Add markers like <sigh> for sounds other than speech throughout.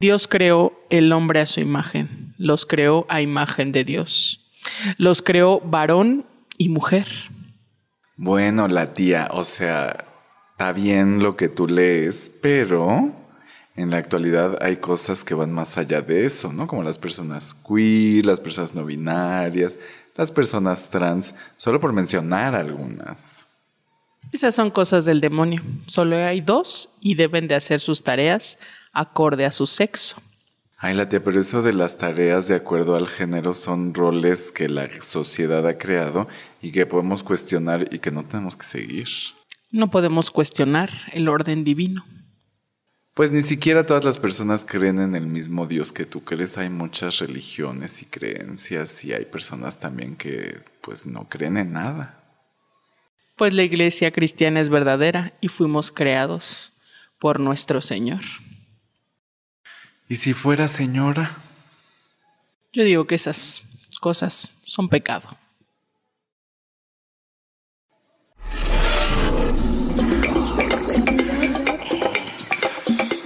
Dios creó el hombre a su imagen, los creó a imagen de Dios. Los creó varón y mujer. Bueno, la tía, o sea, está bien lo que tú lees, pero en la actualidad hay cosas que van más allá de eso, ¿no? Como las personas queer, las personas no binarias, las personas trans, solo por mencionar algunas. Esas son cosas del demonio. Solo hay dos y deben de hacer sus tareas acorde a su sexo. Ay, la tía, pero eso de las tareas de acuerdo al género son roles que la sociedad ha creado y que podemos cuestionar y que no tenemos que seguir. No podemos cuestionar el orden divino. Pues ni siquiera todas las personas creen en el mismo Dios que tú crees. Hay muchas religiones y creencias y hay personas también que pues no creen en nada. Pues la iglesia cristiana es verdadera y fuimos creados por nuestro Señor. ¿Y si fuera señora? Yo digo que esas cosas son pecado.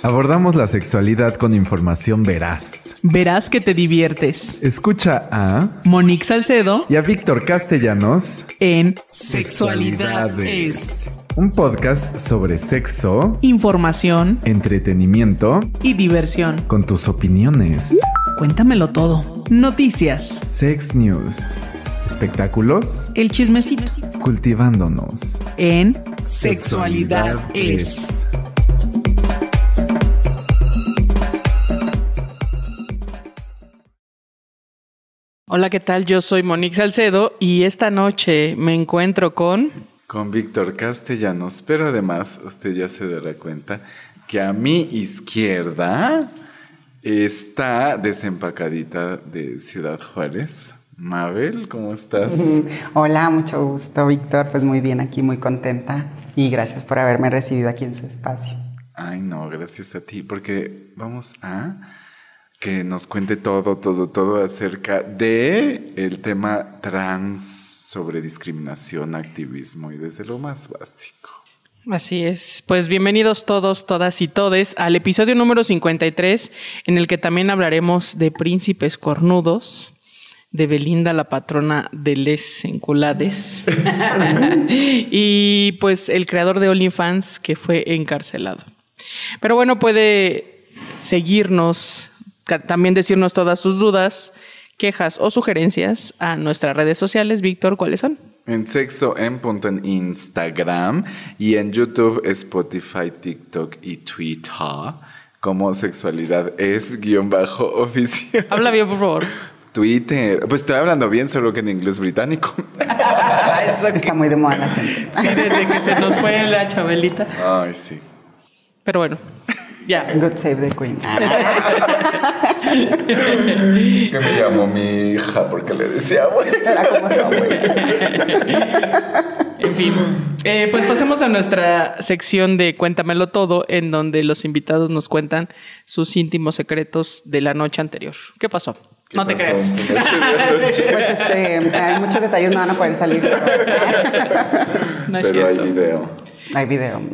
Abordamos la sexualidad con información veraz. Verás que te diviertes. Escucha a Monique Salcedo y a Víctor Castellanos en Sexualidades. Un podcast sobre sexo, Información entretenimiento y diversión. con tus opiniones. Cuéntamelo todo. Noticias. Sex News. Espectáculos. El chismecito. Cultivándonos. En Sexualidad es. Hola, ¿qué tal? Yo soy Monique Salcedo y esta noche me encuentro con... Con Víctor Castellanos, pero además usted ya se dará cuenta que a mi izquierda está desempacadita de Ciudad Juárez. Mabel, ¿cómo estás? <laughs> Hola, mucho gusto, Víctor. Pues muy bien aquí, muy contenta. Y gracias por haberme recibido aquí en su espacio. Ay, no, gracias a ti, porque vamos a que nos cuente todo, todo, todo acerca de el tema trans sobre discriminación, activismo y desde lo más básico. Así es. Pues bienvenidos todos, todas y todes al episodio número 53, en el que también hablaremos de príncipes cornudos, de Belinda, la patrona de les enculades, <laughs> <laughs> y pues el creador de OnlyFans que fue encarcelado. Pero bueno, puede seguirnos, también decirnos todas sus dudas, quejas o sugerencias a nuestras redes sociales. Víctor, ¿cuáles son? En sexo en punto en Instagram y en YouTube, Spotify, TikTok y Twitter como sexualidad es guion bajo oficial. <laughs> Habla bien, por favor. Twitter, pues estoy hablando bien, solo que en inglés británico. <laughs> Está muy de moda la gente. Sí, desde que se nos fue la Chabelita. Ay, sí. Pero bueno, ya. God save the queen. <laughs> Es que me llamó mi hija porque le decía, güey. Era como son, güey. En fin, eh, pues pasemos a nuestra sección de Cuéntamelo Todo, en donde los invitados nos cuentan sus íntimos secretos de la noche anterior. ¿Qué pasó? ¿Qué no te pasó? creas. ¿Qué noche de Pues este, hay muchos detalles no van a poder salir. pero- No es Pero hay video. Hay video. <laughs>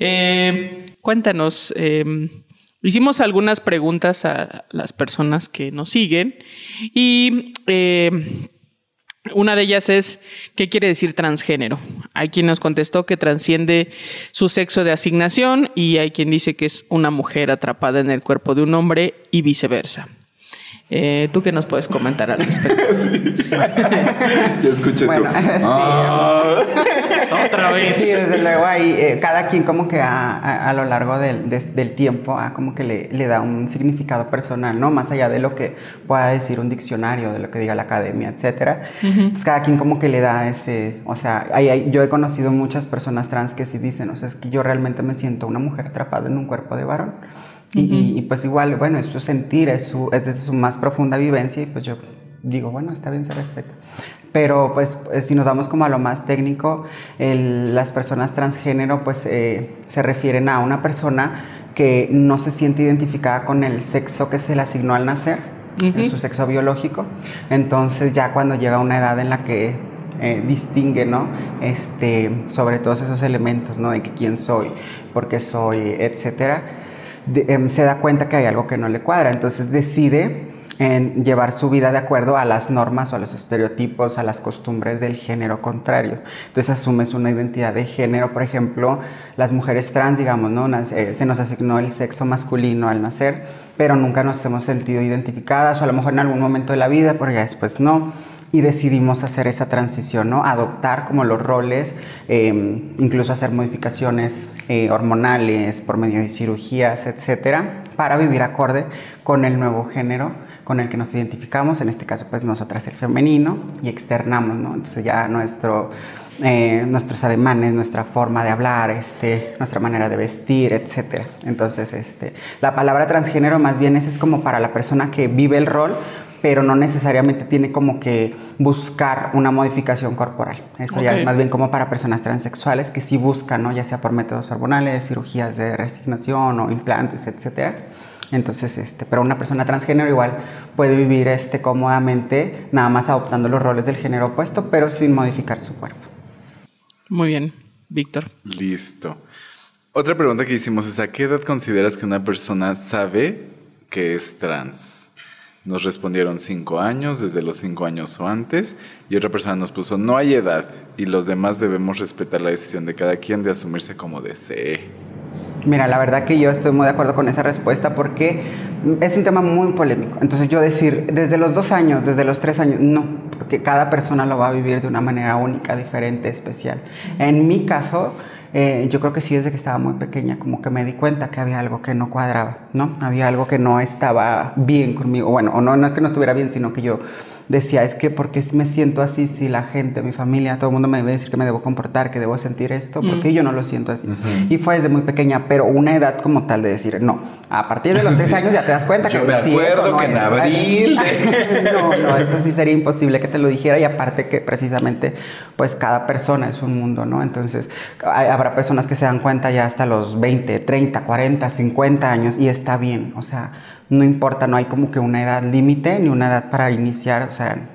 Eh, cuéntanos, eh, hicimos algunas preguntas a las personas que nos siguen y eh, una de ellas es, ¿qué quiere decir transgénero? Hay quien nos contestó que transciende su sexo de asignación y hay quien dice que es una mujer atrapada en el cuerpo de un hombre y viceversa. Eh, ¿Tú qué nos puedes comentar al respecto? <laughs> Ya escuché Bueno, tú. <laughs> sí. Ah. Otra vez. Sí, desde luego hay, eh, cada quien como que a, a- a lo largo del, des- del tiempo ah, como que le, le da un significado personal, ¿no? Más allá de lo que pueda decir un diccionario, de lo que diga la academia, etcétera. Entonces cada quien como que le da ese, o sea, hay- hay- yo he conocido muchas personas trans que sí dicen, o sea, es que yo realmente me siento una mujer atrapada en un cuerpo de varón. Y, y- y, pues igual, bueno, es su sentir, es, su, es desde su más profunda vivencia y pues yo digo, bueno, está bien, se respeta. Pero pues eh, si nos vamos como a lo más técnico, el- las personas transgénero pues eh, se refieren a una persona que no se siente identificada con el sexo que se le asignó al nacer, en su sexo biológico. Entonces ya cuando llega a una edad en la que eh, distingue, ¿no? Este, sobre todos esos elementos, ¿no? De que quién soy, por qué soy, etcétera em, se da cuenta que hay algo que no le cuadra, entonces decide llevar su vida de acuerdo a las normas o a los estereotipos, a las costumbres del género contrario. Entonces asumes una identidad de género, por ejemplo, las mujeres trans, digamos, ¿no? Eh, se nos asignó el sexo masculino al nacer, pero nunca nos hemos sentido identificadas o a lo mejor en algún momento de la vida, pero ya después no. Y decidimos hacer esa transición, ¿no? Adoptar como los roles, eh, incluso hacer modificaciones eh, hormonales por medio de cirugías, etcétera, para vivir acorde con el nuevo género con el que nos identificamos, en este caso pues nosotras el femenino, y externamos, ¿no? Entonces ya nuestro, eh, nuestros ademanes, nuestra forma de hablar, este, nuestra manera de vestir, etcétera. Entonces, este, la palabra transgénero más bien es como para la persona que vive el rol, pero no necesariamente tiene como que buscar una modificación corporal. Eso ya es más bien como para personas transexuales que sí buscan, ¿no? ya sea por métodos hormonales, cirugías de resignación o implantes, etcétera. Entonces, este, pero una persona transgénero igual puede vivir este, cómodamente, nada más adoptando los roles del género opuesto, pero sin modificar su cuerpo. Muy bien, Víctor. Listo. Otra pregunta que hicimos es, ¿a qué edad consideras que una persona sabe que es trans? Nos respondieron cinco años, desde los cinco años o antes, y otra persona nos puso, no hay edad, y los demás debemos respetar la decisión de cada quien de asumirse como desee. Mira, la verdad que yo estoy muy de acuerdo con esa respuesta porque es un tema muy polémico. Entonces yo decir, desde los dos años, desde los tres años, no, porque cada persona lo va a vivir de una manera única, diferente, especial. En mi caso, eh, yo creo que sí desde que estaba muy pequeña como que me di cuenta que había algo que no cuadraba, ¿no? Había algo que no estaba bien conmigo. Bueno, o no, no es que no estuviera bien, sino que yo decía, es que porque me siento así si la gente, mi familia, todo el mundo me debe decir que me debo comportar, que debo sentir esto, porque yo no lo siento así. Y fue desde muy pequeña, pero una edad como tal de decir, no, a partir de los <laughs> tres Sí. años ya te das cuenta Yo que me sí, acuerdo eso no que en es, ¿verdad? abril <laughs> no, no, eso sí sería imposible que te lo dijera y aparte que precisamente pues cada persona es un mundo, ¿no? Entonces hay- habrá personas que se dan cuenta ya hasta los 20, 30, 40, 50 años y está bien, o sea, no importa, no hay como que una edad límite ni una edad para iniciar, o sea,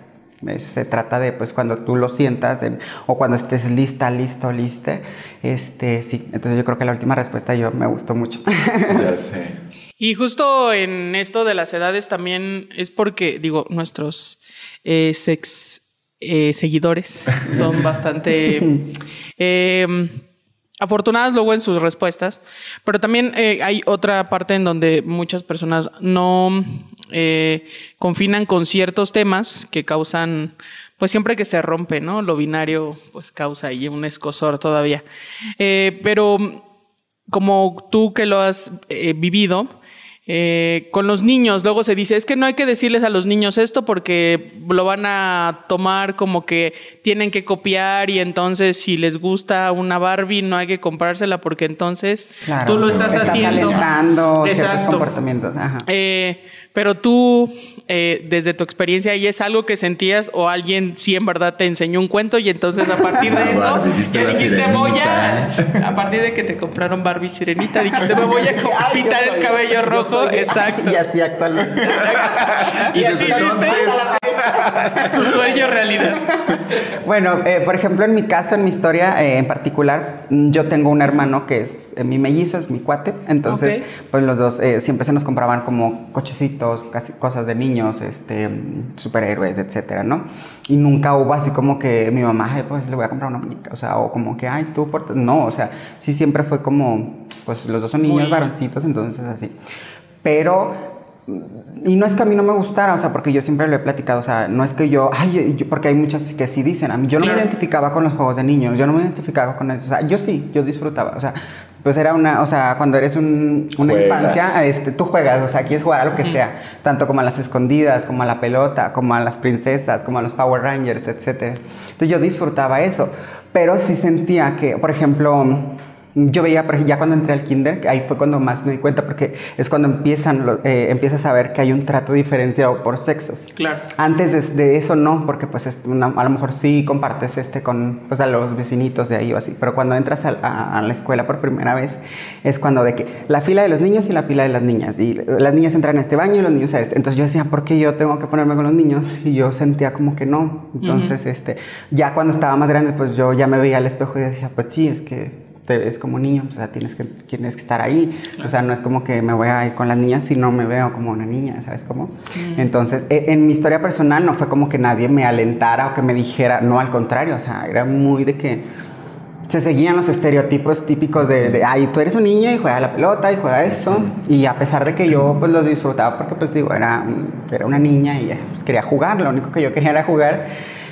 es- se trata de pues cuando tú lo sientas en- o cuando estés lista, listo, liste, este, sí, entonces yo creo que la última respuesta yo me gustó mucho. Ya <laughs> sé. Y justo en esto de las edades también es porque, digo, nuestros eh, sex eh, seguidores son bastante <laughs> eh, afortunadas luego en sus respuestas, pero también eh, hay otra parte en donde muchas personas no eh, confinan con ciertos temas que causan, pues siempre que se rompe, ¿no? Lo binario, pues causa ahí un escosor todavía. Eh, pero como tú que lo has vivido, eh, con los niños, luego se dice, es que no hay que decirles a los niños esto porque lo van a tomar como que tienen que copiar y entonces si les gusta una Barbie no hay que comprársela porque entonces Claro, tú lo sí, estás estás haciendo. Exacto. comportamientos, ajá. Eh, pero tú, eh, desde tu experiencia, ¿y es algo que sentías o alguien sí en verdad te enseñó un cuento y entonces a partir de <laughs> eso Barbie, ya dijiste voy a, <laughs> a partir de que te compraron Barbie Sirenita, dijiste me voy a <laughs> Ay, pintar el soy- cabello yo rojo, soy- exacto. Y así actualmente. Y así desde hiciste tu sueño realidad. Bueno, eh, por ejemplo, en mi caso, en mi historia eh, en particular, mm, yo tengo un hermano que es eh, mi mellizo, es mi cuate. Entonces, Ok. pues los dos eh, siempre se nos compraban como cochecitos, casi cosas de niños, este, superhéroes, etcétera, ¿no? Y nunca hubo así como que mi mamá, "Ay, pues le voy a comprar una muñeca, o sea, o como que, ay, tú, por... no, o sea, sí siempre fue como, pues los dos son niños, Muy- varoncitos, entonces así. Pero y no es que a mí no me gustara, o sea, porque yo siempre lo he platicado, o sea, no es que yo, ay, yo- porque hay muchas que sí dicen, a mí yo no Claro. me identificaba con los juegos de niños, yo no me identificaba con eso, o sea, yo sí, yo disfrutaba, o sea, pues era una, o sea, cuando eres un- una Juegas. infancia, este, tú juegas, o sea, quieres jugar a lo que sea, tanto como a las escondidas, como a la pelota, como a las princesas, como a los Power Rangers, etcétera. Entonces yo disfrutaba eso, pero sí sentía que, por ejemplo, yo veía, por ejemplo, ya cuando entré al kinder, ahí fue cuando más me di cuenta, porque es cuando empiezan, eh, empiezas a ver que hay un trato diferenciado por sexos. Claro. Antes de, de eso no, porque pues es una- a lo mejor sí compartes este con pues, a los vecinitos de ahí o así, pero cuando entras a, a- a la escuela por primera vez es cuando de que la fila de los niños y la fila de las niñas, y las niñas entran a este baño y los niños a este. Entonces yo decía, ¿por qué yo tengo que ponerme con los niños? Y yo sentía como que no. Entonces, este, ya cuando estaba más grande, pues yo ya me veía al espejo y decía, pues sí, es que te ves como niño, o sea, tienes que, tienes que estar ahí. O sea, no es como que me voy a ir con las niñas si no me veo como una niña, ¿sabes cómo? Entonces, e- en mi historia personal no fue como que nadie me alentara o que me dijera, no, al contrario, o sea, era muy de que se seguían los estereotipos típicos de, de, ay, tú eres un niño y juega la pelota y juega esto. Y a pesar de que yo pues los disfrutaba porque pues digo, era, era una niña y pues, quería jugar, lo único que yo quería era jugar,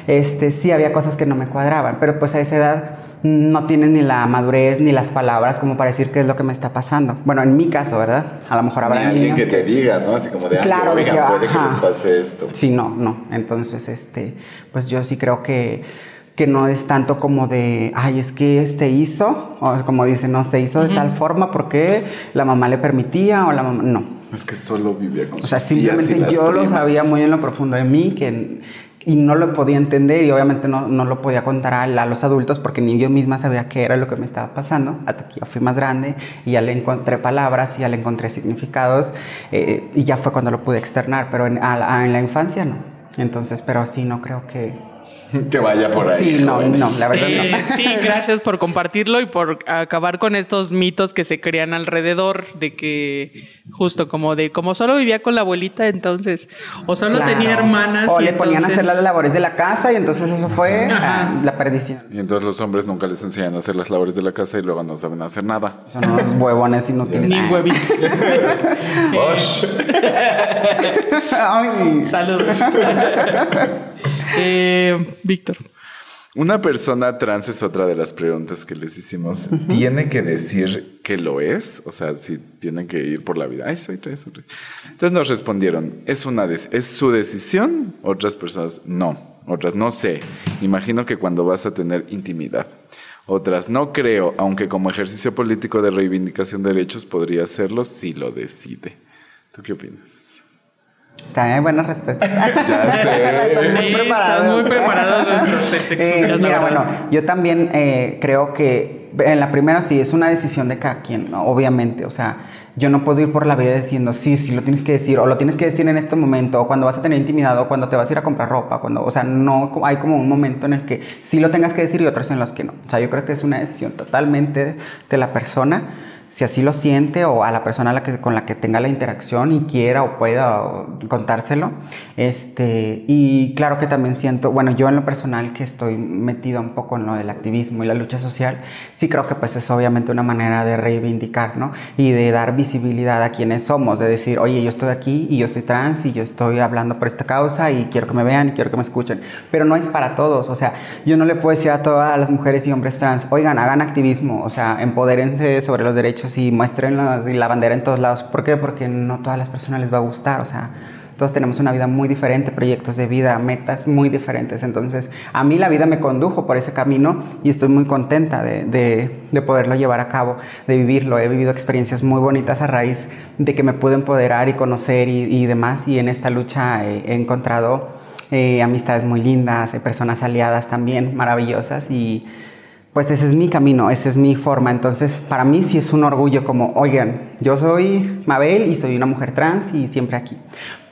este, sí había cosas que no me cuadraban, pero pues a esa edad no tienes ni la madurez ni las palabras como para decir qué es lo que me está pasando. Bueno, en mi caso, ¿verdad? A lo mejor Ni habrá alguien niños que te diga, ¿no? Así como de, Claro, claro, de que, puede que ajá. les pase esto. Sí, no, no. Entonces, este, pues yo sí creo que, que no es tanto como de, ay, es que este hizo, o como dicen, no, se hizo de tal forma porque la mamá le permitía o la mamá, no. Es que solo vivía con O sea, sus tías y simplemente las yo lo sabía muy en lo profundo de mí que, y no lo podía entender y obviamente no, no lo podía contar a, a los adultos porque ni yo misma sabía qué era lo que me estaba pasando hasta que yo fui más grande y ya le encontré palabras y ya le encontré significados eh, y ya fue cuando lo pude externar, pero en, a la- en la infancia no. Entonces, pero sí, no creo que... <laughs> Que vaya por ahí. Sí, no, jóvenes. no, la verdad Eh, no. sí, gracias por compartirlo y por acabar con estos mitos que se crean alrededor de que justo como de como solo vivía con la abuelita entonces o solo Claro. tenía hermanas O y le ponían a hacer entonces- las labores de la casa y entonces eso fue ah, la perdición. Y entonces los hombres nunca les enseñan a hacer las labores de la casa y luego no saben hacer nada. Son unos huevones inútiles. ni huevito. <laughs> Ay. Saludos. <laughs> Eh, Víctor. Una persona trans es otra de las preguntas que les hicimos. ¿Tiene que decir que lo es? O sea, si tienen que ir por la vida. Ay, soy trans. Entonces nos respondieron, ¿es, una des- ¿es su decisión? Otras personas, no. Otras, no sé. Imagino que cuando vas a tener intimidad. Otras, no creo, aunque como ejercicio político de reivindicación de derechos podría hacerlo si lo decide. ¿Tú qué opinas? También buenas respuestas. <laughs> Ya sé. Sí, están muy preparados nuestros Eh, mira, bueno, yo también eh, creo que en la primera sí es una decisión de cada quien, ¿no? obviamente. O sea, yo no puedo ir por la vida diciendo sí, sí lo tienes que decir, o lo tienes que decir en este momento, o cuando vas a tener intimidad, o cuando te vas a ir a comprar ropa, cuando, o sea, no hay como un momento en el que sí lo tengas que decir y otros en los que no. O sea, yo creo que es una decisión totalmente de la persona si así lo siente o a la persona a la que, con la que tenga la interacción y quiera o pueda contárselo. Este, y claro que también siento, bueno, yo en lo personal que estoy metida un poco en lo del activismo y la lucha social, sí creo que pues es obviamente una manera de reivindicar, ¿no? Y de dar visibilidad a quienes somos, de decir, oye, yo estoy aquí y yo soy trans y yo estoy hablando por esta causa y quiero que me vean y quiero que me escuchen. Pero no es para todos, o sea, yo no le puedo decir a todas las mujeres y hombres trans, oigan, hagan activismo, o sea, empodérense sobre los derechos y muestren y la bandera en todos lados. ¿Por qué? Porque no todas las personas les va a gustar, o sea, todos tenemos una vida muy diferente, proyectos de vida, metas muy diferentes. Entonces, a mí la vida me condujo por ese camino y estoy muy contenta de, de- de poderlo llevar a cabo, de vivirlo. He vivido experiencias muy bonitas a raíz de que me pude empoderar y conocer y, y demás. Y en esta lucha eh, he encontrado eh, amistades muy lindas, eh, personas aliadas también maravillosas y pues ese es mi camino, esa es mi forma. Entonces, para mí sí es un orgullo como, oigan, yo soy Mabel y soy una mujer trans y siempre aquí.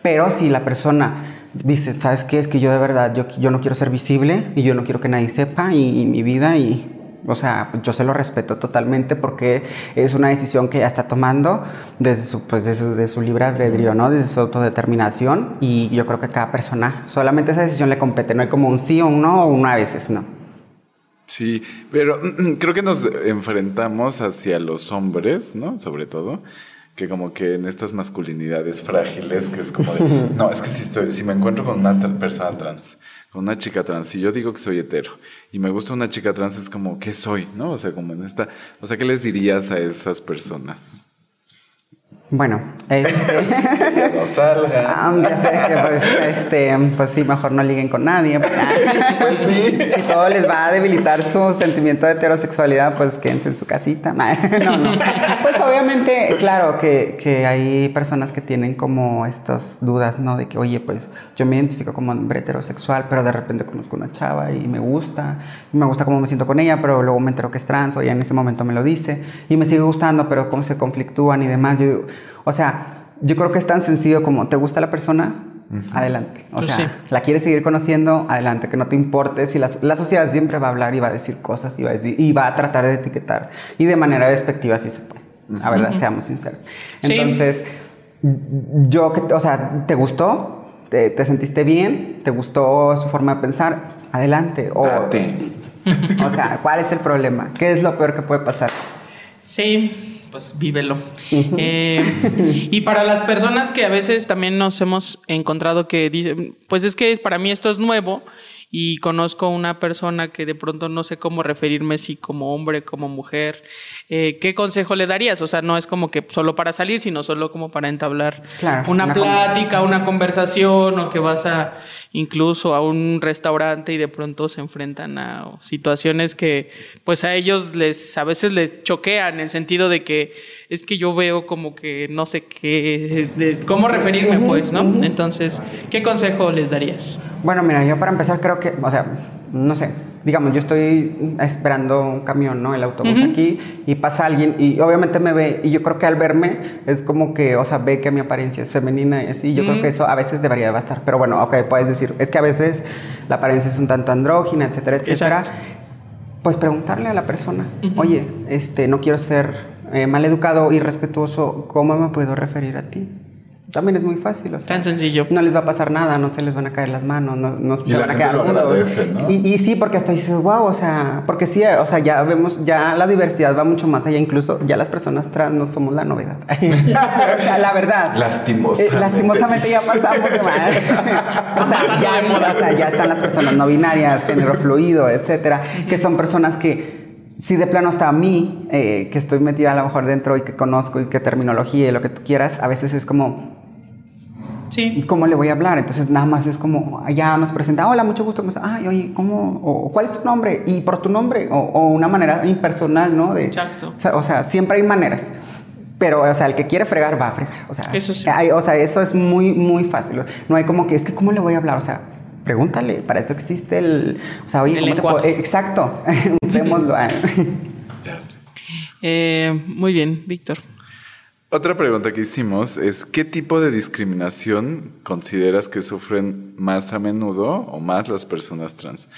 Pero si la persona dice, ¿sabes qué? Es que yo de verdad, yo, yo no quiero ser visible y yo no quiero que nadie sepa y, mi vida y... O sea, yo se lo respeto totalmente porque es una decisión que ella está tomando desde su, pues, de su, de su libre albedrío, ¿no? Desde su autodeterminación y yo creo que cada persona solamente esa decisión le compete, no hay como un sí o un no o una a veces, no. Sí, pero <clears throat> creo que nos enfrentamos hacia los hombres, ¿no? Sobre todo, que como que en estas masculinidades frágiles, que es como de, <laughs> no, es que si estoy, si me encuentro con una persona trans, con una chica trans, si yo digo que soy hetero y me gusta una chica trans, es como, ¿qué soy? ¿No? O sea, como en esta, o sea, ¿qué les dirías a esas personas? Bueno, este... <laughs> Que no salgan. <laughs> Ah, ya sé que pues, este, pues sí, mejor no liguen con nadie. <laughs> Pues sí. Si todo les va a debilitar su sentimiento de heterosexualidad, pues quédense en su casita. No, no. Pues obviamente, claro, que, que hay personas que tienen como estas dudas, ¿no? De que, oye, pues yo me identifico como hombre heterosexual, pero de repente conozco una chava y me gusta, y me gusta cómo me siento con ella, pero luego me entero que es trans, o ella en ese momento me lo dice, y me sigue gustando, pero cómo se conflictúan y demás. Yo digo, o sea, yo creo que es tan sencillo como, ¿te gusta la persona? adelante. O Pues sea, sí. la quieres seguir conociendo, adelante, que no te importe. Si la, la sociedad siempre va a hablar y va a decir cosas y va a, decir, y va a tratar de etiquetar. Y de manera despectiva si se puede. La verdad, seamos sinceros. Sí. Entonces, yo, que, o sea, ¿te gustó? ¿Te, te sentiste bien? ¿Te gustó su forma de pensar? Adelante. O, Date. o sea, ¿cuál es el problema? ¿Qué es lo peor que puede pasar? Sí, pues vívelo. Eh, y para las personas que a veces también nos hemos encontrado que dicen, pues es que para mí esto es nuevo y conozco una persona que de pronto no sé cómo referirme, si como hombre, como mujer, eh, ¿qué consejo le darías? O sea, no es como que solo para salir, sino solo como para entablar Claro, una, una plática, una conversación o que vas a incluso a un restaurante y de pronto se enfrentan a situaciones que pues a ellos les a veces les choquean en el sentido de que es que yo veo como que no sé qué de cómo referirme pues, ¿no? Entonces, ¿qué consejo les darías? Bueno, mira, yo para empezar creo que, o sea, no sé, digamos, yo estoy esperando un camión, ¿no? El autobús aquí y pasa alguien y obviamente me ve y yo creo que al verme es como que, o sea, ve que mi apariencia es femenina y así, yo creo que eso a veces debería de bastar, pero bueno, ok, puedes decir, es que a veces la apariencia es un tanto andrógina, etcétera, etcétera. Exacto. Pues preguntarle a la persona, oye, este, no quiero ser eh, maleducado y respetuoso, ¿cómo me puedo referir a ti? También es muy fácil, o sea, Tan sencillo. no les va a pasar nada, no se les van a caer las manos, no, no se Y la van a quedar agradece, ¿no? Y, y sí, porque hasta dices, wow, o sea, porque sí, o sea, ya vemos, ya la diversidad va mucho más allá, incluso ya las personas trans no somos la novedad. <laughs> o sea, la verdad. Lastimosamente. Eh, lastimosamente ya pasamos de mal. <laughs> o, sea, ya, o sea, ya están las personas no binarias, género fluido, etcétera, que son personas que si de plano hasta a mí, eh, que estoy metida a lo mejor dentro y que conozco y que terminología y lo que tú quieras, a veces es como, Sí. ¿cómo le voy a hablar? Entonces nada más es como, allá nos presenta, hola, mucho gusto. Ay, oye, ¿cómo? O, ¿Cuál es tu nombre? Y por tu nombre, o, o una manera impersonal, ¿no? De, Exacto. O sea, o sea, siempre hay maneras. Pero, o sea, el que quiere fregar va a fregar. O sea, Eso sí. hay- o sea, eso es muy, muy fácil. No hay como que, es que, ¿cómo le voy a hablar? O sea, pregúntale, para eso existe el... O sea, oye, El ¿cómo te puedo- Exacto, <laughs> eh. <laughs> Ya sé. Eh, muy bien, Víctor. Otra pregunta que hicimos es, ¿qué tipo de discriminación consideras que sufren más a menudo o más las personas trans?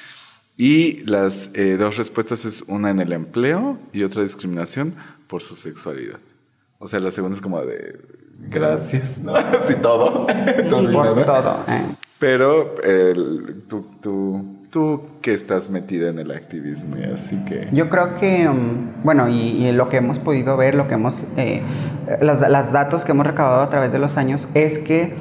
Y las eh, dos respuestas es una en el empleo y otra discriminación por su sexualidad. O sea, la segunda es como de gracias, ¿no? <laughs> Así todo. todo <laughs> y Por nada. todo. eh. Pero el- tú, tú, tú que estás metida en el activismo y así que... Yo creo que, mm, bueno, y, y lo que hemos podido ver, lo que hemos, eh, los, los datos que hemos recabado a través de los años es que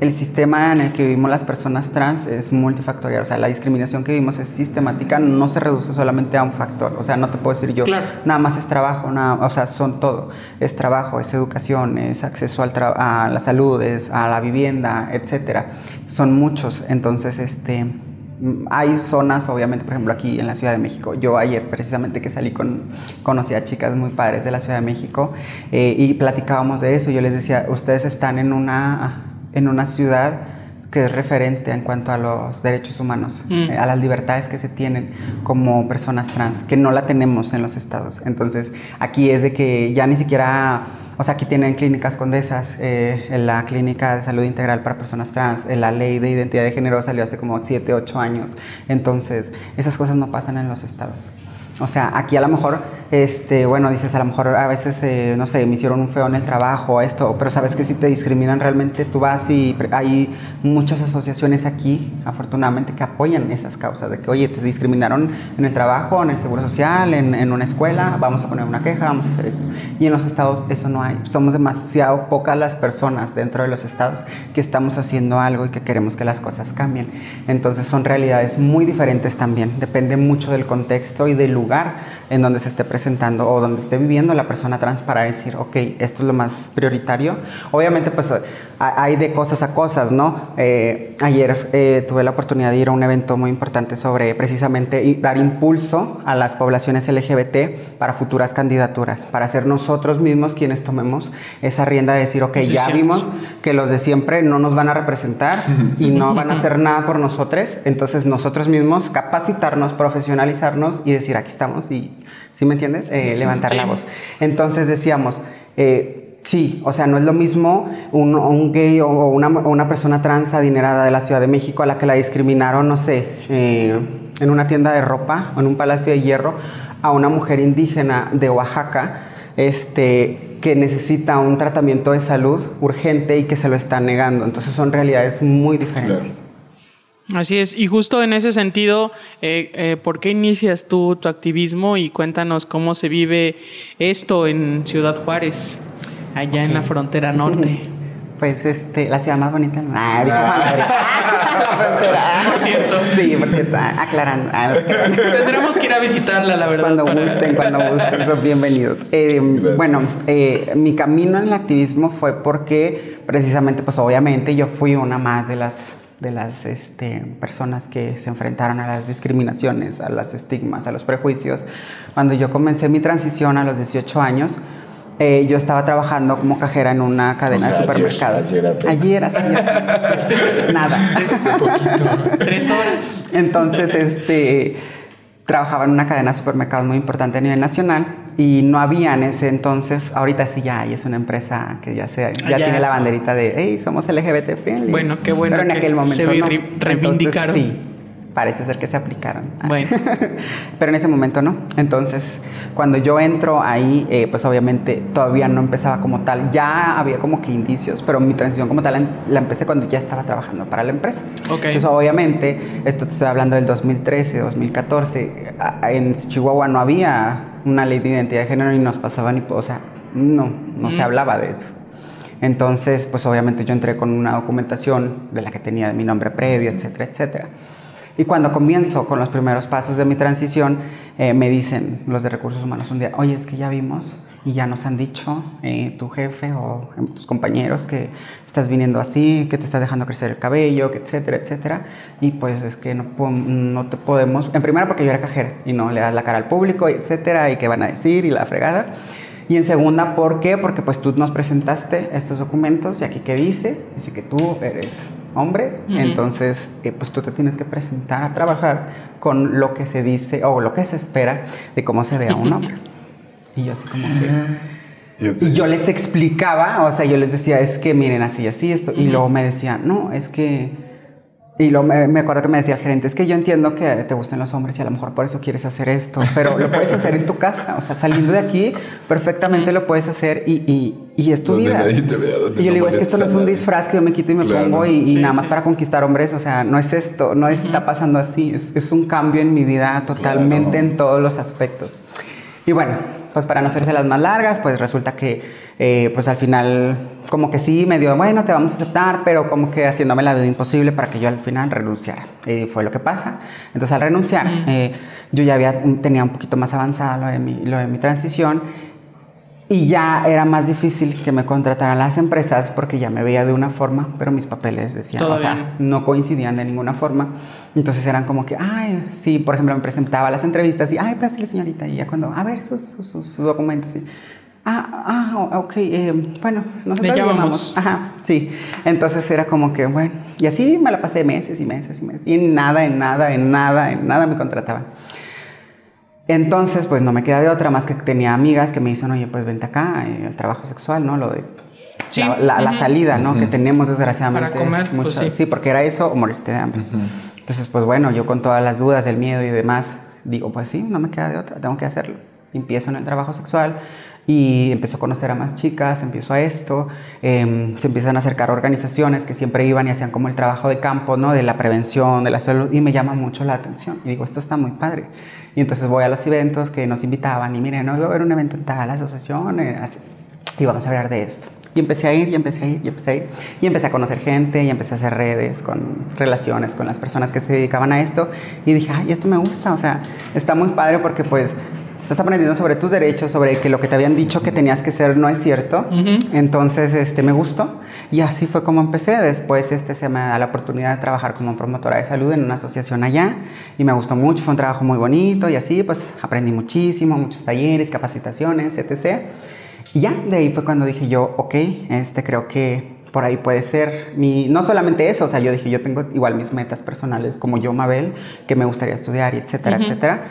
el sistema en el que vivimos las personas trans es multifactorial. O sea, la discriminación que vivimos es sistemática, no se reduce solamente a un factor. O sea, no te puedo decir yo, Claro. nada más es trabajo, nada, o sea, son todo. Es trabajo, es educación, es acceso al a la salud, es a la vivienda, etcétera. Son muchos. Entonces, este, hay zonas, obviamente, por ejemplo, aquí en la Ciudad de México. Yo ayer, precisamente, que salí con, conocí a chicas muy padres de la Ciudad de México eh, y platicábamos de eso. Yo les decía, ustedes están en una, en una ciudad que es referente en cuanto a los derechos humanos, Mm. eh, a las libertades que se tienen como personas trans, que no la tenemos en los estados. Entonces, aquí es de que ya ni siquiera, o sea, aquí tienen clínicas condesas, eh, en la clínica de salud integral para personas trans, en la ley de identidad de género salió hace como 7, 8 años. Entonces, esas cosas no pasan en los estados. O sea, aquí a lo mejor, este, bueno, dices, a lo mejor a veces, eh, no sé, me hicieron un feo en el trabajo, esto, pero sabes que si te discriminan realmente, tú vas y hay muchas asociaciones aquí, afortunadamente, que apoyan esas causas, de que, oye, te discriminaron en el trabajo, en el seguro social, en, en una escuela, vamos a poner una queja, vamos a hacer esto. Y en los estados eso no hay. Somos demasiado pocas las personas dentro de los estados que estamos haciendo algo y que queremos que las cosas cambien. Entonces son realidades muy diferentes también. Depende mucho del contexto y del lugar en donde se esté presentando o donde esté viviendo la persona trans para decir, ok, esto es lo más prioritario. Obviamente, pues hay de cosas a cosas, ¿no? Eh, ayer eh, tuve la oportunidad de ir a un evento muy importante sobre precisamente dar impulso a las poblaciones LGBT para futuras candidaturas, para ser nosotros mismos quienes tomemos esa rienda de decir, ok, ya Decisiones. vimos que los de siempre no nos van a representar <laughs> y no van a hacer nada por nosotros, entonces nosotros mismos capacitarnos, profesionalizarnos y decir, aquí estamos y, ¿sí me entiendes? Eh, levantar Sí. la voz. Entonces decíamos, eh, Sí, o sea, no es lo mismo un, un gay o una, o una persona trans adinerada de la Ciudad de México a la que la discriminaron, no sé, eh, en una tienda de ropa o en un palacio de hierro, a una mujer indígena de Oaxaca, este, que necesita un tratamiento de salud urgente y que se lo están negando. Entonces son realidades muy diferentes. Así es, y justo en ese sentido, eh, eh, ¿por qué inicias tú tu activismo y cuéntanos cómo se vive esto en Ciudad Juárez, allá en la frontera norte? <laughs> Pues este, la ciudad más bonita. Ah, Gabriel. <laughs> La frontera. Por cierto. Sí, por cierto, ah, aclarando. Ah, Tendremos que ir a visitarla, la verdad. Cuando para- gusten, cuando gusten, son bienvenidos. Eh, bueno, eh, mi camino en el activismo fue porque precisamente, pues obviamente yo fui una más de las de las este, personas que se enfrentaron a las discriminaciones, a los estigmas, a los prejuicios. Cuando yo comencé mi transición a los 18 años, eh, yo estaba trabajando como cajera en una cadena O sea, de supermercados. ayer- ayer hace ayer. Nada. Tres horas. Entonces, este, trabajaba en una cadena de supermercados muy importante a nivel nacional y no había en ese entonces, ahorita sí ya hay, es una empresa que ya, se, ya ya. tiene la banderita de, hey, somos LGBT friendly. Bueno, qué bueno Pero en que aquel momento se no. Entonces, reivindicaron. sí, parece ser que se aplicaron. <laughs> Bueno. Pero en ese momento no. Entonces, cuando yo entro ahí, eh, pues obviamente todavía no empezaba como tal. Ya había como que indicios, pero mi transición como tal la, empecé cuando ya estaba trabajando para la empresa. Ok. Entonces, obviamente, esto te estoy hablando del 2013, 2014. a- En Chihuahua no había una ley de identidad de género y nos pasaba ni, o sea, no, no se Mm. hablaba de eso. Entonces, pues obviamente yo entré con una documentación de la que tenía mi nombre previo, etcétera, etcétera. Y cuando comienzo con los primeros pasos de mi transición, eh, me dicen los de recursos humanos un día, oye, es que ya vimos y ya nos han dicho eh, tu jefe o eh, tus compañeros que estás viniendo así, que te estás dejando crecer el cabello, que etcétera, etcétera. Y pues es que no, no te podemos, en primera porque yo era cajera y no le das la cara al público, etcétera, y qué van a decir y la fregada. Y en segunda, ¿por qué? Porque pues tú nos presentaste estos documentos y aquí que dice, dice que tú eres hombre, entonces eh, pues tú te tienes que presentar a trabajar con lo que se dice o lo que se espera de cómo se ve a un hombre. <laughs> Y yo así como que... Y yo les explicaba, o sea, yo les decía, es que miren así, así, esto. Y luego me decían, no, es que... Y luego me, me acuerdo que me decía el gerente, es que yo entiendo que te gusten los hombres y a lo mejor por eso quieres hacer esto, pero lo puedes hacer en tu casa, o sea, saliendo de aquí, perfectamente lo puedes hacer y, y, y es tu Donde vida. nadie te vea, donde y yo no le digo, es que esto no es un nadie". disfraz que yo me quito y me Claro. pongo y, y Sí, nada más sí. para conquistar hombres, o sea, no es esto, no está pasando así, es, es un cambio en mi vida totalmente Claro. en todos los aspectos. Y bueno, pues para no hacerse las más largas, pues resulta que, eh, pues al final, como que sí, me dio, bueno, te vamos a aceptar, pero como que haciéndome la vida imposible para que yo al final renunciara. Y fue lo que pasa. Entonces al renunciar, eh, yo ya había, tenía un poquito más avanzada lo de mi, lo de mi transición y ya era más difícil que me contrataran las empresas porque ya me veía de una forma, pero mis papeles decían, o sea, no coincidían de ninguna forma. Entonces eran como que, ay, sí, por ejemplo, me presentaba a las entrevistas y, ay, pásale señorita, y ya cuando, a ver sus, sus, sus- documentos, y, ah, ah, ok, eh, bueno, nosotros llamamos. llamamos. Ajá, sí. Entonces era como que, bueno, y así me la pasé meses y meses y meses, y en nada, en nada, en nada, en nada me contrataban. Entonces, pues no me queda de otra más que tenía amigas que me dicen, oye, pues vente acá, eh, el trabajo sexual, ¿no? Lo de Sí, la, la- la ujú. salida, ¿no? Que tenemos desgraciadamente. Para comer, pues, sí. sí, porque era eso o morirte de hambre. Entonces, pues bueno, yo con todas las dudas, el miedo y demás, digo, pues sí, no me queda de otra, tengo que hacerlo. Empiezo en el trabajo sexual y empiezo a conocer a más chicas, empiezo a esto, em, se empiezan a acercar organizaciones que siempre iban y hacían como el trabajo de campo, ¿no? De la prevención, de la salud, y me llama mucho la atención. Y digo, esto está muy padre. Y entonces voy a los eventos que nos invitaban y miren, no, iba a haber un evento en tal asociación, eh, y vamos a hablar de esto. Y empecé a ir, y empecé a ir, y empecé a ir. Y empecé a conocer gente, y empecé a hacer redes, con relaciones con las personas que se dedicaban a esto. Y dije, ay, esto me gusta, o sea, está muy padre porque pues estás aprendiendo sobre tus derechos, sobre que lo que te habían dicho que tenías que ser no es cierto. Ujú. Entonces, este, me gustó. Y así fue como empecé. Después, este, se me da la oportunidad de trabajar como promotora de salud en una asociación allá. Y me gustó mucho, fue un trabajo muy bonito. Y así, pues, aprendí muchísimo, muchos talleres, capacitaciones, etc. Y ya, de ahí fue cuando dije yo, ok, este, creo que por ahí puede ser mi, no solamente eso, o sea, yo dije, yo tengo igual mis metas personales como yo, Mabel, que me gustaría estudiar, etcétera, Ujú. etcétera.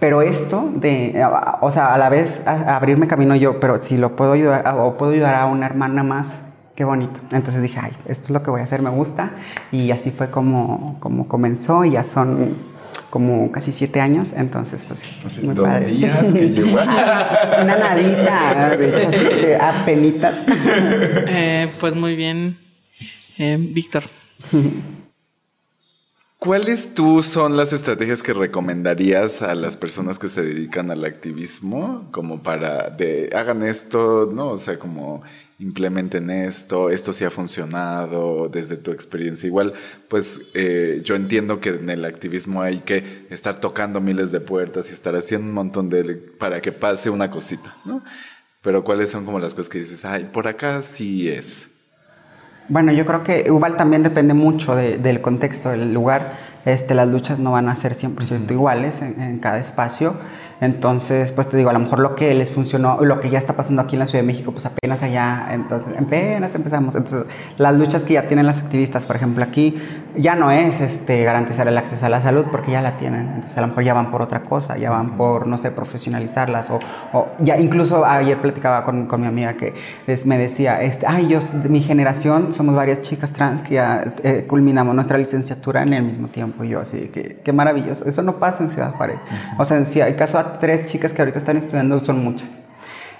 Pero esto de, o sea, a la vez abrirme camino yo, pero si lo puedo ayudar o puedo ayudar a una hermana más, qué bonito. Entonces dije, ay, esto es lo que voy a hacer, me gusta. Y así fue como, como comenzó y ya son como casi siete años, entonces pues Así, dos días que <laughs> llevo. Una nadita, de hecho, así de apenitas. Eh, pues muy bien, eh, Víctor. <laughs> ¿Cuáles tú son las estrategias que recomendarías a las personas que se dedican al activismo como para hagan esto, no, o sea, como implementen esto, esto sí ha funcionado desde tu experiencia. Igual, pues eh, yo entiendo que en el activismo hay que estar tocando miles de puertas y estar haciendo un montón de para que pase una cosita, ¿no? Pero cuáles son como las cosas que dices, ay, por acá sí es. Bueno, yo creo que igual también depende mucho del contexto, del lugar. Este, las luchas no van a ser 100% iguales en, en cada espacio. Entonces, pues te digo, a lo mejor lo que les funcionó, lo que ya está pasando aquí en la Ciudad de México, pues apenas allá, entonces apenas empezamos. Entonces, las luchas que ya tienen las activistas, por ejemplo, aquí ya no es este, garantizar el acceso a la salud porque ya la tienen. Entonces, a lo mejor ya van por otra cosa, ya van por, no sé, profesionalizarlas o, o ya incluso ayer platicaba con, con mi amiga que me decía, este, ay, yo, de mi generación, somos varias chicas trans que ya eh, culminamos nuestra licenciatura en el mismo tiempo. Y yo así, que qué maravilloso. Eso no pasa en Ciudad Juárez. O sea, si hay caso tres chicas que ahorita están estudiando son muchas.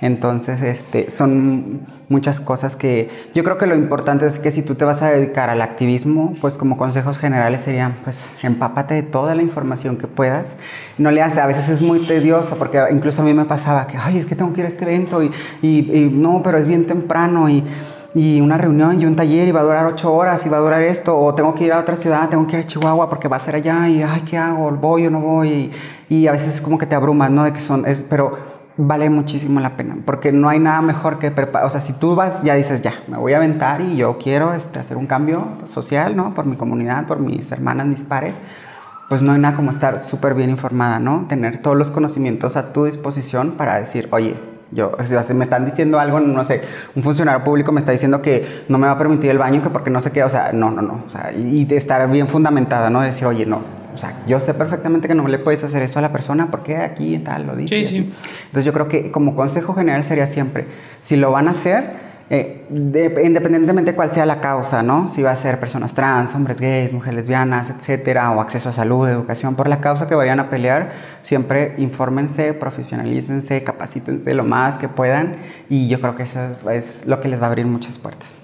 Entonces, este, son muchas cosas que yo creo que lo importante es que si tú te vas a dedicar al activismo, pues como consejos generales serían, pues empápate de toda la información que puedas. No le hace, a veces es muy tedioso porque incluso a mí me pasaba que, ay, es que tengo que ir a este evento y, y, no, pero es bien temprano y y una reunión y un taller y va a durar ocho horas y va a durar esto, o tengo que ir a otra ciudad, tengo que ir a Chihuahua porque va a ser allá y, ay, ¿qué hago? ¿Voy o no voy? Y, y a veces es como que te abrumas, ¿no? De que son, es, pero vale muchísimo la pena, porque no hay nada mejor que preparar, o sea, si tú vas, ya dices, ya, me voy a aventar y yo quiero este, hacer un cambio social, ¿no? Por mi comunidad, por mis hermanas, mis pares, pues no hay nada como estar súper bien informada, ¿no? Tener todos los conocimientos a tu disposición para decir, oye, yo, si me están diciendo algo, no sé, un funcionario público me está diciendo que no me va a permitir el baño, que porque no sé qué, o sea, no, no, no, o sea, y de estar bien fundamentada, ¿no? De decir, oye, no, o sea, yo sé perfectamente que no le puedes hacer eso a la persona porque aquí y tal lo dice. Sí, sí. Entonces yo creo que como consejo general sería siempre, si lo van a hacer, eh, independientemente de cuál sea la causa, ¿no? Si va a ser personas trans, hombres gays, mujeres lesbianas, etcétera, o acceso a salud, educación, por la causa que vayan a pelear, siempre infórmense, profesionalícense, capacítense lo más que puedan y yo creo que eso es, lo que les va a abrir muchas puertas.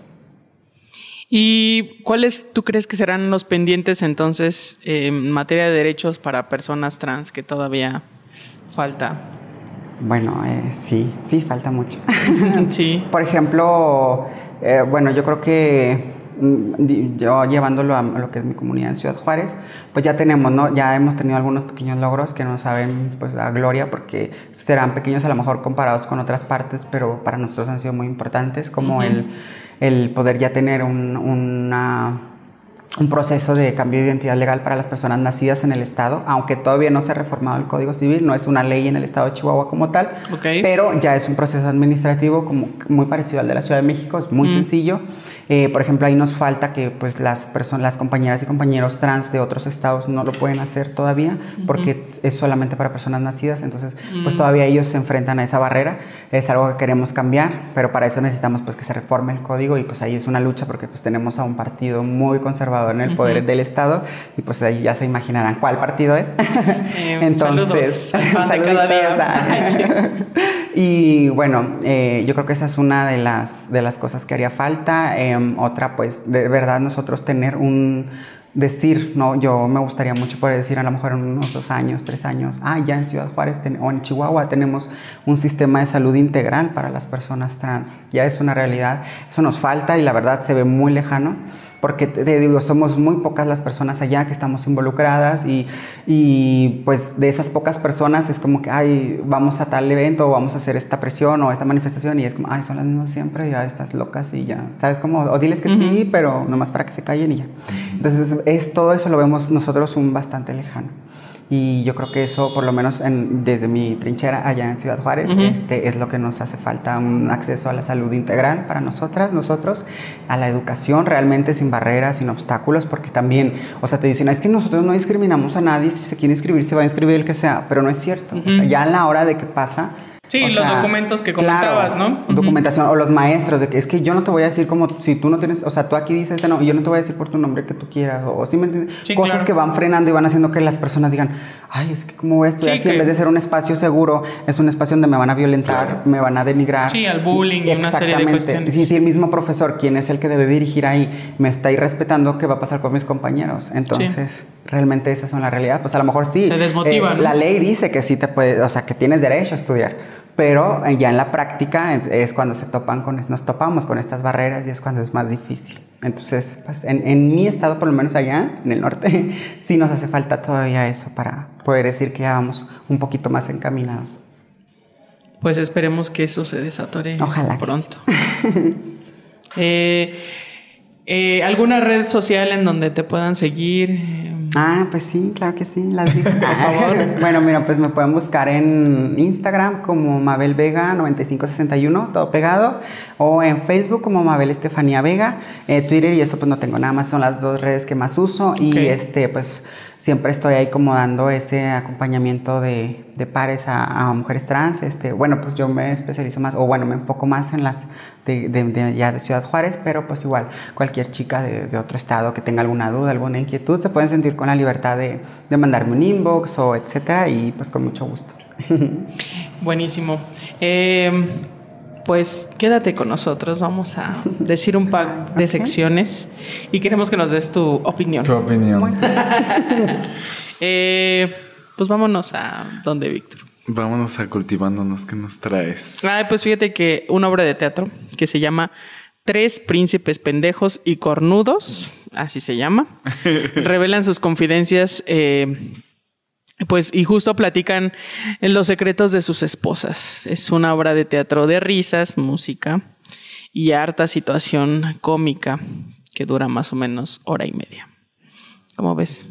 ¿Y cuáles tú crees que serán los pendientes entonces en materia de derechos para personas trans que todavía falta? Bueno, eh, sí, sí, falta mucho. <laughs> sí. Por ejemplo, eh, bueno, yo creo que mm, yo llevándolo a lo que es mi comunidad en Ciudad Juárez, pues ya tenemos, ¿no? Ya hemos tenido algunos pequeños logros que no saben, pues, la gloria, porque serán pequeños a lo mejor comparados con otras partes, pero para nosotros han sido muy importantes, como el, el, poder ya tener un, una un proceso de cambio de identidad legal para las personas nacidas en el Estado, aunque todavía no se ha reformado el Código Civil, no es una ley en el Estado de Chihuahua como tal, pero ya es un proceso administrativo como muy parecido al de la Ciudad de México, es muy sencillo. Eh, por ejemplo, ahí nos falta que pues, las, personas, las compañeras y compañeros trans de otros estados no lo pueden hacer todavía porque es solamente para personas nacidas, entonces pues mm. todavía ellos se enfrentan a esa barrera, es algo que queremos cambiar, pero para eso necesitamos pues que se reforme el código y pues ahí es una lucha porque pues tenemos a un partido muy conservador en el poder del Estado y pues ahí ya se imaginarán cuál partido es. <laughs> Eh, <laughs> entonces, saludos, <laughs> cada día. Y bueno, eh, yo creo que esa es una de las, de las cosas que haría falta. Em, otra, pues de verdad nosotros tener un decir, no, yo me gustaría mucho poder decir a lo mejor en unos dos años, tres años, ah, ya en Ciudad Juárez o en Chihuahua tenemos un sistema de salud integral para las personas trans. Ya es una realidad, eso nos falta y la verdad se ve muy lejano porque te digo, somos muy pocas las personas allá que estamos involucradas y, y, pues de esas pocas personas es como que, ay, vamos a tal evento o vamos a hacer esta presión o esta manifestación y es como, ay, son las mismas siempre, ya estás locas y ya, ¿sabes cómo? O diles que sí, pero nomás para que se callen y ya. Entonces, es, todo eso lo vemos nosotros un bastante lejano. Y yo creo que eso, por lo menos en- desde mi trinchera allá en Ciudad Juárez, este, es lo que nos hace falta, un acceso a la salud integral para nosotras, nosotros, a la educación realmente sin barreras, sin obstáculos, porque también, o sea, te dicen, es que nosotros no discriminamos a nadie, si se quiere inscribir, se va a inscribir el que sea, pero no es cierto. O sea, ya a la hora de que pasa... Sí, o los sea, documentos que claro, comentabas, ¿no? Documentación, o los maestros, de que es que yo no te voy a decir como si tú no tienes, o sea, tú aquí dices, no, yo no te voy a decir por tu nombre que tú quieras, o, o sí me entiendes, Sí, cosas claro. que van frenando y van haciendo que las personas digan, ay, es que a estudiar Sí, si en que- vez de ser un espacio seguro, es un espacio donde me van a violentar, Claro. me van a denigrar. Sí, al bullying y una serie de Exactamente. cuestiones. Sí, sí, el mismo profesor, quien es el que debe dirigir ahí, me está irrespetando, ¿qué va a pasar con mis compañeros? Entonces, realmente esas son la realidad. Pues a lo mejor sí. Te desmotiva, eh, ¿no? La ley dice que sí te puede, o sea, que tienes derecho a estudiar. Pero eh, ya en la práctica es, es cuando se topan con, nos topamos con estas barreras y es cuando es más difícil. Entonces, pues en, en mi estado, por lo menos allá, en el norte, <laughs> sí nos hace falta todavía eso para poder decir que ya vamos un poquito más encaminados. Pues esperemos que eso se desatore Ojalá pronto. <laughs> Eh, eh, ¿Alguna red social en donde te puedan seguir? Ah, pues sí, claro que sí, las digo. Por favor. <laughs> bueno, mira, pues me pueden buscar en Instagram como Mabel Vega 9561, todo pegado, o en Facebook como Mabel Estefanía Vega, eh, Twitter y eso pues no tengo nada más, son las dos redes que más uso y este pues siempre estoy ahí como dando ese acompañamiento de, pares a, mujeres trans, este, bueno, pues yo me especializo más, o bueno, me enfoco más en las de, ya de Ciudad Juárez, pero pues igual cualquier chica de, otro estado que tenga alguna duda, alguna inquietud, se pueden sentir con la libertad de, de mandarme un inbox o etcétera y pues con mucho gusto. <laughs> Buenísimo. Eh, pues quédate con nosotros. Vamos a decir un par de secciones y queremos que nos des tu opinión. Tu opinión. <laughs> Eh, pues vámonos a donde Víctor. Vámonos a cultivándonos. ¿Qué nos traes? Ah, pues fíjate que una obra de teatro que se llama Tres príncipes pendejos y cornudos, así se llama, <laughs> revelan sus confidencias, eh, pues, y justo platican los secretos de sus esposas. Es una obra de teatro de risas, música y harta situación cómica que dura más o menos hora y media. ¿Cómo ves?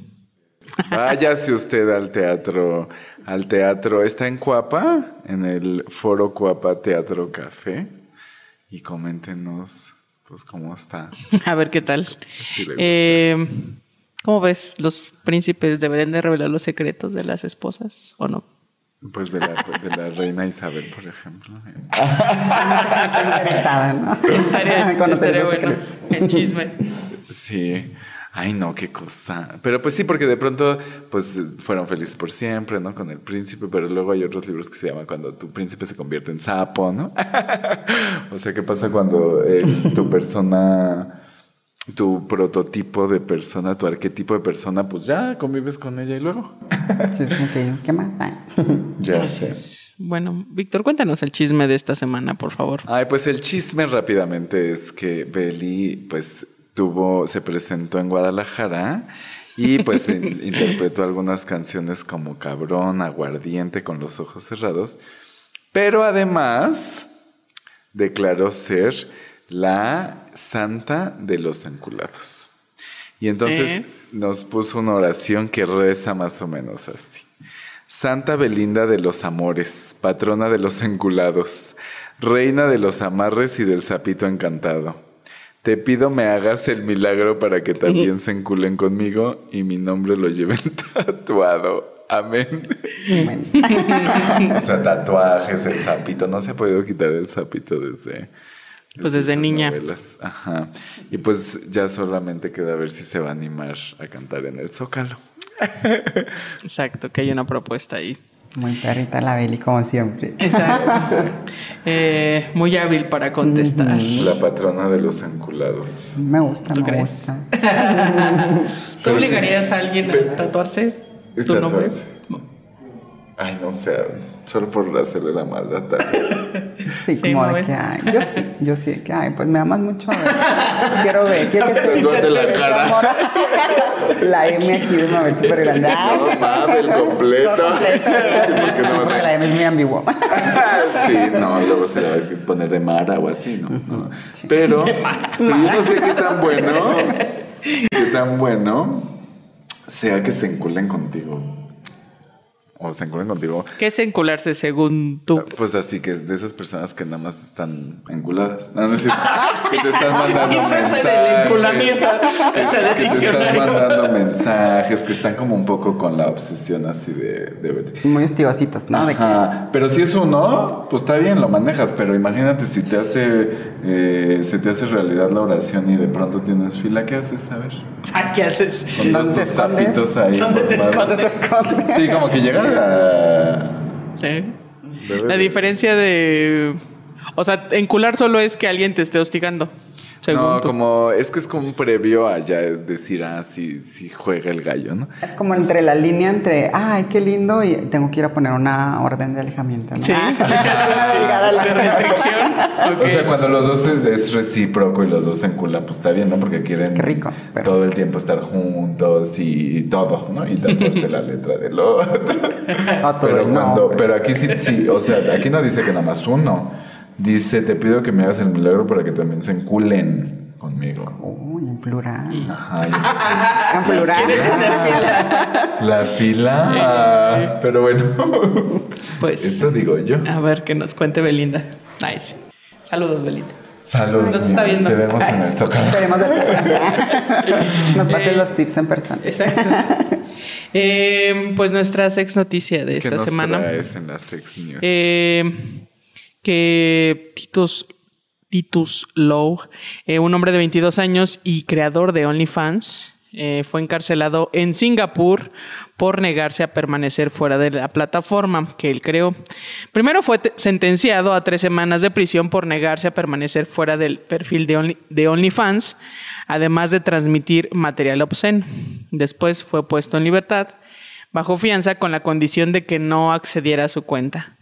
Váyase usted al teatro. Al teatro. Está en Cuapa, en el Foro Cuapa Teatro Café. Y coméntenos, pues, cómo está. <laughs> A ver qué tal. Si le gusta. Eh, ¿Cómo ves? ¿Los príncipes deberían de revelar los secretos de las esposas o no? Pues de la, de la reina Isabel, por ejemplo. Interesada, ¿no? <laughs> Estaría, <laughs> estaría bueno el chisme. Sí. Ay, no, qué cosa. Pero pues sí, porque de pronto, pues fueron felices por siempre, ¿no? Con el príncipe, pero luego hay otros libros que se llaman Cuando tu príncipe se convierte en sapo, ¿no? <laughs> o sea, ¿qué pasa cuando eh, tu persona, tu prototipo de persona, tu arquetipo de persona, pues ya convives con ella y luego? Sí, es que, ¿qué más? Ah. ya sé. Bueno, Víctor, cuéntanos el chisme de esta semana, por favor. Ay, pues el chisme rápidamente es que Beli, pues, tuvo, se presentó en Guadalajara y pues in- <laughs> interpretó algunas canciones como Cabrón, Aguardiente, con los ojos cerrados, pero además declaró ser la santa de los enculados. Y entonces ¿Eh? nos puso una oración que reza más o menos así. Santa Belinda de los amores, patrona de los enculados, reina de los amarres y del sapito encantado. Te pido me hagas el milagro para que también se enculen conmigo y mi nombre lo lleven <laughs> tatuado. Amén. o sea, tatuajes, el sapito. No se ha podido quitar el sapito desde... Pues desde niña. novelas. Ajá. Y pues ya solamente queda ver si se va a animar a cantar en el Zócalo. Exacto, que hay una propuesta ahí. Muy perrita la Beli, como siempre. Exacto. <laughs> Eh, muy hábil para contestar. La patrona de los enculados. Me gusta, ¿Tú me crees? gusta. <laughs> ¿Tú obligarías a alguien a tatuarse ¿Es tu nombre? Ay, no sé, solo por hacerle la maldad. tal vez. Sí, Sí, como de que, ay, yo sí, yo sí, de que, ay, pues me amas mucho. a ver, Quiero ver, <laughs> quiero ver que si te la cara. <laughs> La M aquí de Mabel súper grande. No, completo. Todo completo. <laughs> Sí, porque no me- Porque la M es muy ambigua. Sí, no, luego se le va a poner de Mara o así, ¿no? No. Pero, pero yo no sé qué tan bueno, qué tan bueno sea que se enculen contigo. O se enculen contigo, ¿Qué es encularse según tú? pues así que es de esas personas que nada más están enculadas. No, no es cierto. que te están mandando es mensajes. el enculamiento. Es el que te están mandando mensajes, que están como un poco con la obsesión así de, de. Muy hostigositos, ¿no? Ajá. Pero si es uno, pues está bien, lo manejas. Pero imagínate si te hace, eh, se te hace realidad la oración y de pronto tienes fila, ¿qué haces? A ver. Ah, ¿Qué haces? Con ¿Dónde todos tus zapitos ahí. ¿Dónde te formados. ¿Dónde te escondes? Sí, como que llega a... Sí. La diferencia de. O sea, encular solo es que alguien te esté hostigando. Según No, tú. como es que es como un previo a ya decir, ah, sí, sí juega el gallo, ¿no? Es como entre la línea entre, ay, qué lindo, y tengo que ir a poner una orden de alejamiento. ¿no? Sí. Ah, <laughs> De restricción. O sea, cuando los dos es, es recíproco y los dos se enculan, pues está bien, ¿no? Porque quieren Qué rico, pero- todo el tiempo estar juntos y todo, ¿no? Y <laughs> tatuarse la letra del otro. Pero, cuando, pero aquí sí, sí, o sea, aquí no dice que nada más uno. Dice, te pido que me hagas el milagro para que también se enculen conmigo. Uy, en plural. Ajá, <laughs> y entonces, En plural. ¿Quiere tener fila? la fila. Pero bueno, <laughs> Pues. eso digo yo. A ver, que nos cuente Belinda. Nice. Saludos, Belinda. Saludos. Nos está viendo. Te vemos en el Zócalo. Esperemos de Nos pasen Eh, los tips en persona. Exacto. <laughs> Eh, pues nuestra sex noticia de ¿Qué esta nos semana. traes en la Sex News? Eh, que Titus, Titus Lowe, eh, un hombre de 22 años y creador de OnlyFans, eh, fue encarcelado en Singapur por negarse a permanecer fuera de la plataforma que él creó. Primero fue te- sentenciado a tres semanas de prisión por negarse a permanecer fuera del perfil de, Only- de OnlyFans, además de transmitir material obsceno. Después fue puesto en libertad bajo fianza con la condición de que no accediera a su cuenta.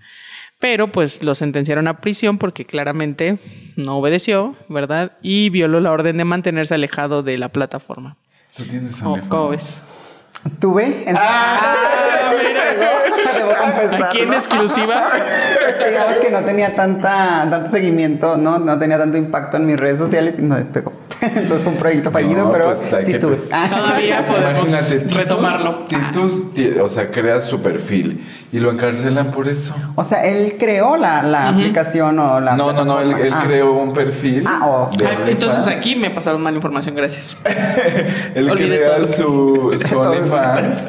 Pero pues lo sentenciaron a prisión porque claramente no obedeció, ¿verdad? Y violó la orden de mantenerse alejado de la plataforma. ¿Tú tienes ¿Cómo, cómo ves? Tuve. Confesarlo. Aquí en exclusiva. <laughs> Digamos que no tenía tanta, tanto seguimiento, ¿no? no tenía tanto impacto en mis redes sociales y no despegó. <laughs> Entonces fue un proyecto fallido, No, pero pues sí que- tuve. <laughs> Todavía podemos Imagínate, retomarlo. Titus, ti- o sea, crea su perfil y lo encarcelan por eso. O sea, él creó la, la aplicación o la. No, no, no, él, él Ah. creó un perfil. Ah, oh. Ah, Entonces OnlyFans. aquí me pasaron mala información, gracias. Él Olvidé crea su, su OnlyFans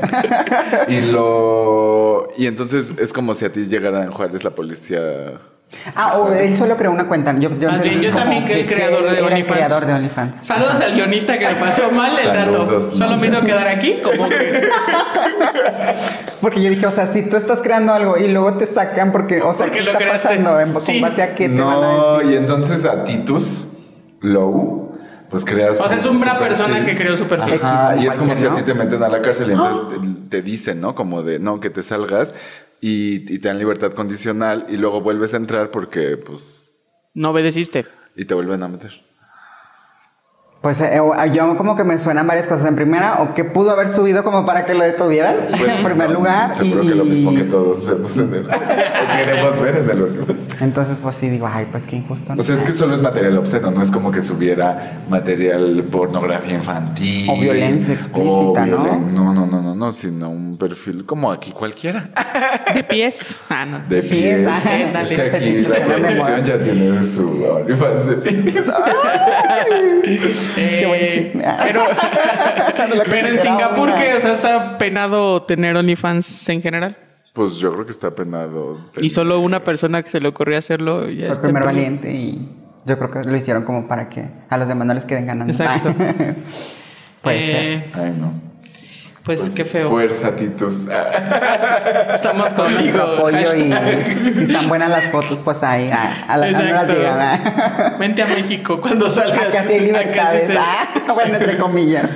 y lo. Y entonces es como si a ti llegara en Juárez la policía. Ah, o él solo creó una cuenta. Yo, yo, Ah, sí, yo también que el que creador de OnlyFans. creador de OnlyFans. Saludos al guionista que me pasó mal el Saludos, dato. Solo no. me hizo quedar aquí como que... <laughs> Porque yo dije, o sea, si tú estás creando algo y luego te sacan porque, o sea, Porque ¿qué lo está creaste. pasando? ¿En, Sí. ¿Con base a qué te van a No, decir? y entonces a Titus Low, pues creas. O sea, es una persona que creó su perfil. Ajá, X, y es como si a ¿no? ti te meten a la cárcel y entonces te, te dicen, ¿no? Como de, no, que te salgas y, y te dan libertad condicional y luego vuelves a entrar porque, pues, No obedeciste. y te vuelven a meter. Pues eh, eh, yo como que me suenan varias cosas. En primera, o que pudo haber subido como para que lo detuvieran, Pues, en primer no, lugar. Seguro y, que lo mismo que todos vemos en el. o <laughs> queremos ver en el OnlyFans. Entonces, pues sí, digo, ay, pues qué injusto. ¿no? O sea, es que solo es material obsceno, no es como que subiera material pornografía infantil. O violencia explícita, o ¿no? violen- ¿no? No, no, no, no, sino un perfil como aquí cualquiera. De pies. Ah, no. De pies, pies. Es que aquí la De producción ya tiene su OnlyFans de pies. Qué buen Eh, chisme. Pero, <laughs> lo que pero en Singapur, una. que O sea, está penado tener OnlyFans en general. Pues yo creo que está penado. Y solo una persona que se le ocurrió hacerlo ya Fue el está primer valiente y yo creo que lo hicieron como para que a los demás no les queden ganando. Exacto. <laughs> Puede Eh, Ay, no. Pues, Pues, qué feo. Fuerza, Titus. <laughs> Estamos Con contigo. nuestro apoyo y si están buenas las fotos, pues ahí a, a las a no las Exacto. llegan. ¿ah? Vente a México cuando salgas. Acá sí Acá sí libertades. se- ah, bueno, entre comillas.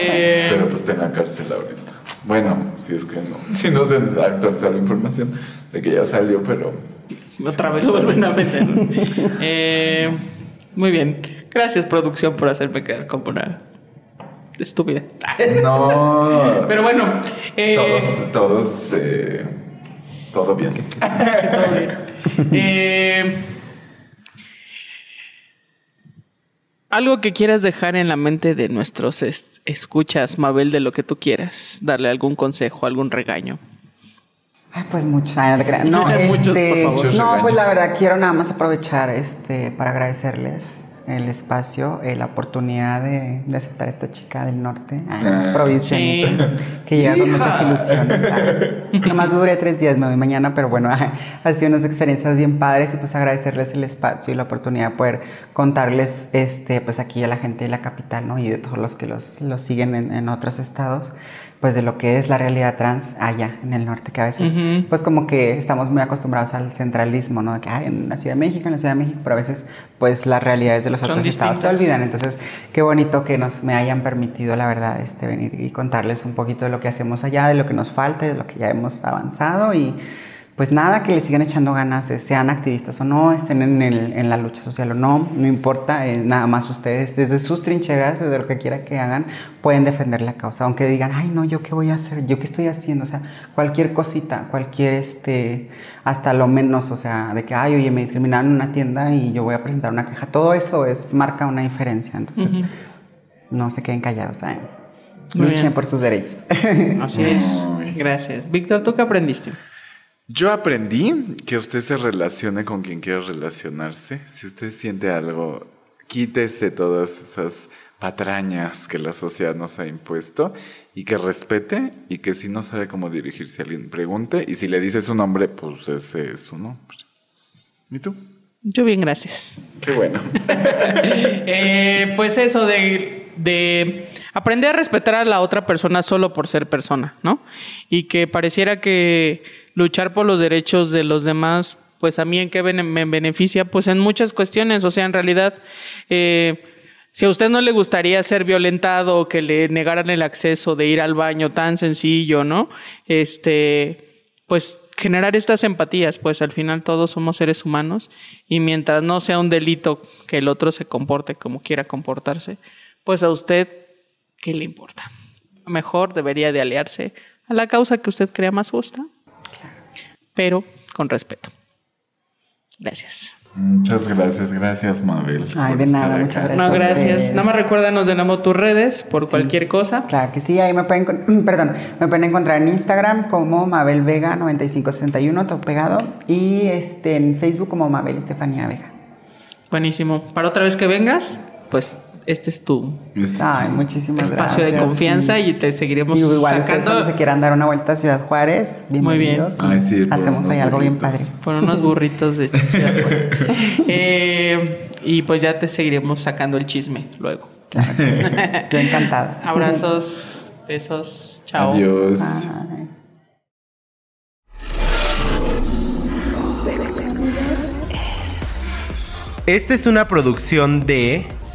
Eh, Pero pues está en la cárcel ahorita. Bueno, si es que no. Si no se actualiza la información de que ya salió, pero. Otra vez lo vuelven a meter. Eh, muy bien. Gracias, producción, por hacerme quedar como una estúpida. No. <laughs> Pero bueno, eh, Todos, todos. eh, todo bien. <laughs> todo bien. Eh, algo que quieras dejar en la mente de nuestros es- escuchas, Mabel, de lo que tú quieras. Darle algún consejo, algún regaño. Ay, pues muchos. No, Muchos, por este, favor. Muchos no, pues la verdad quiero nada más aprovechar este para agradecerles el espacio, eh, la oportunidad de, de aceptar a esta chica del norte, ah, provincia, Sí. que llega con muchas ilusiones. ah. Nomás duré tres días, me voy mañana, pero bueno, <laughs> ha sido unas experiencias bien padres y pues agradecerles el espacio y la oportunidad de poder contarles este, pues aquí a la gente de la capital, ¿no? Y de todos los que los, los siguen en, en otros estados, pues de lo que es la realidad trans allá en el norte, que a veces pues como que estamos muy acostumbrados al centralismo, ¿no? De que hay en la Ciudad de México, en la Ciudad de México, pero a veces pues las realidades de los Son otros estados se olvidan. Entonces, qué bonito que nos me hayan permitido, la verdad, este venir y contarles un poquito de lo que hacemos allá, de lo que nos falta, de lo que ya hemos avanzado y pues nada, que le sigan echando ganas, sean activistas o no, estén en, el- en la lucha social o no, no importa, eh, nada más ustedes, desde sus trincheras, desde lo que quiera que hagan, pueden defender la causa, aunque digan, ay no, yo qué voy a hacer, yo qué estoy haciendo, o sea, cualquier cosita, cualquier, este, hasta lo menos, o sea, de que, ay, oye, me discriminaron en una tienda y yo voy a presentar una queja, todo eso es, marca una diferencia, entonces, no se queden callados, ¿saben? Muy Luchen bien. por sus derechos. <laughs> Así es. Gracias. Víctor, ¿tú qué aprendiste? Yo aprendí que usted se relacione con quien quiera relacionarse. Si usted siente algo, quítese todas esas patrañas que la sociedad nos ha impuesto y que respete y que si no sabe cómo dirigirse a alguien, pregunte y si le dice su nombre, pues ese es su nombre. ¿Y tú? Yo bien, gracias. Qué bueno. <laughs> Eh, pues eso de, de aprender a respetar a la otra persona solo por ser persona, ¿no? Y que pareciera que luchar por los derechos de los demás, pues a mí en qué me beneficia, pues en muchas cuestiones, o sea, en realidad, eh, si a usted no le gustaría ser violentado o que le negaran el acceso de ir al baño tan sencillo, ¿no? Este, pues generar estas empatías, pues al final todos somos seres humanos y mientras no sea un delito que el otro se comporte como quiera comportarse, pues a usted, ¿qué le importa? Mejor debería de aliarse a la causa que usted crea más justa, pero con respeto. Gracias. Muchas gracias, gracias Mabel. Ay, de nada, muchas gracias. No, gracias. Nada más recuérdanos de nuevo tus redes por cualquier cosa. Claro que sí, ahí me pueden, <clears throat> perdón, me pueden encontrar en Instagram como Mabel Vega 9561, todo pegado, y este, en Facebook como Mabel Estefanía Vega. Buenísimo. Para otra vez que vengas, pues este es tu Este Ay, muchísimas espacio gracias. de confianza sí. y te seguiremos Y igual sacando cuando se quieran dar una vuelta a Ciudad Juárez, Muy bien. bienvenidos. Ay, sí, por Hacemos ahí algo bien padre. por unos burritos de <laughs> Ciudad Juárez. Eh, y pues ya te seguiremos sacando el chisme luego. Claro. <laughs> Yo encantada. Abrazos, besos, chao. Adiós. Bye. Esta es una producción de